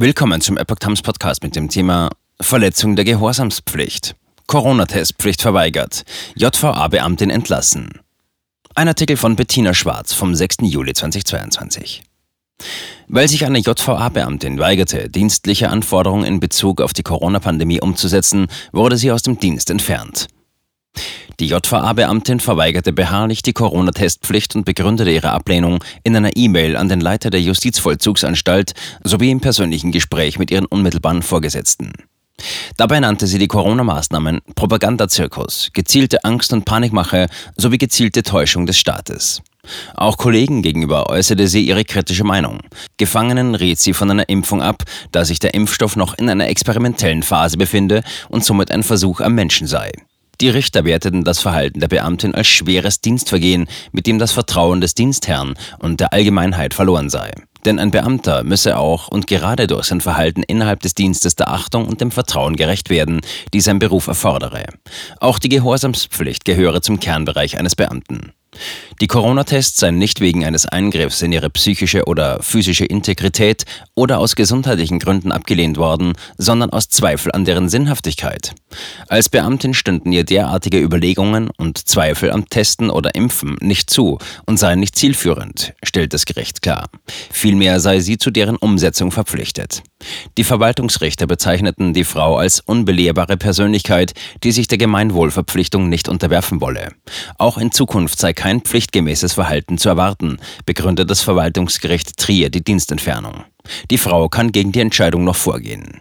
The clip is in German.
Willkommen zum Epoch Times Podcast mit dem Thema Verletzung der Gehorsamspflicht. Corona-Testpflicht verweigert. JVA-Beamtin entlassen. Ein Artikel von Bettina Schwarz vom 6. Juli 2022. Weil sich eine JVA-Beamtin weigerte, dienstliche Anforderungen in Bezug auf die Corona-Pandemie umzusetzen, wurde sie aus dem Dienst entfernt. Die JVA-Beamtin verweigerte beharrlich die Corona-Testpflicht und begründete ihre Ablehnung in einer E-Mail an den Leiter der Justizvollzugsanstalt sowie im persönlichen Gespräch mit ihren unmittelbaren Vorgesetzten. Dabei nannte sie die Corona-Maßnahmen Propagandazirkus, gezielte Angst- und Panikmache sowie gezielte Täuschung des Staates. Auch Kollegen gegenüber äußerte sie ihre kritische Meinung. Gefangenen riet sie von einer Impfung ab, da sich der Impfstoff noch in einer experimentellen Phase befinde und somit ein Versuch am Menschen sei. Die Richter werteten das Verhalten der Beamtin als schweres Dienstvergehen, mit dem das Vertrauen des Dienstherrn und der Allgemeinheit verloren sei. Denn ein Beamter müsse auch und gerade durch sein Verhalten innerhalb des Dienstes der Achtung und dem Vertrauen gerecht werden, die sein Beruf erfordere. Auch die Gehorsamspflicht gehöre zum Kernbereich eines Beamten. Die Corona-Tests seien nicht wegen eines Eingriffs in ihre psychische oder physische Integrität oder aus gesundheitlichen Gründen abgelehnt worden, sondern aus Zweifel an deren Sinnhaftigkeit. Als Beamtin stünden ihr derartige Überlegungen und Zweifel am Testen oder Impfen nicht zu und seien nicht zielführend, stellt das Gericht klar. Vielmehr sei sie zu deren Umsetzung verpflichtet. Die Verwaltungsrichter bezeichneten die Frau als unbelehrbare Persönlichkeit, die sich der Gemeinwohlverpflichtung nicht unterwerfen wolle. Auch in Zukunft sei kein pflichtgemäßes Verhalten zu erwarten, begründet das Verwaltungsgericht Trier die Dienstentfernung. Die Frau kann gegen die Entscheidung noch vorgehen.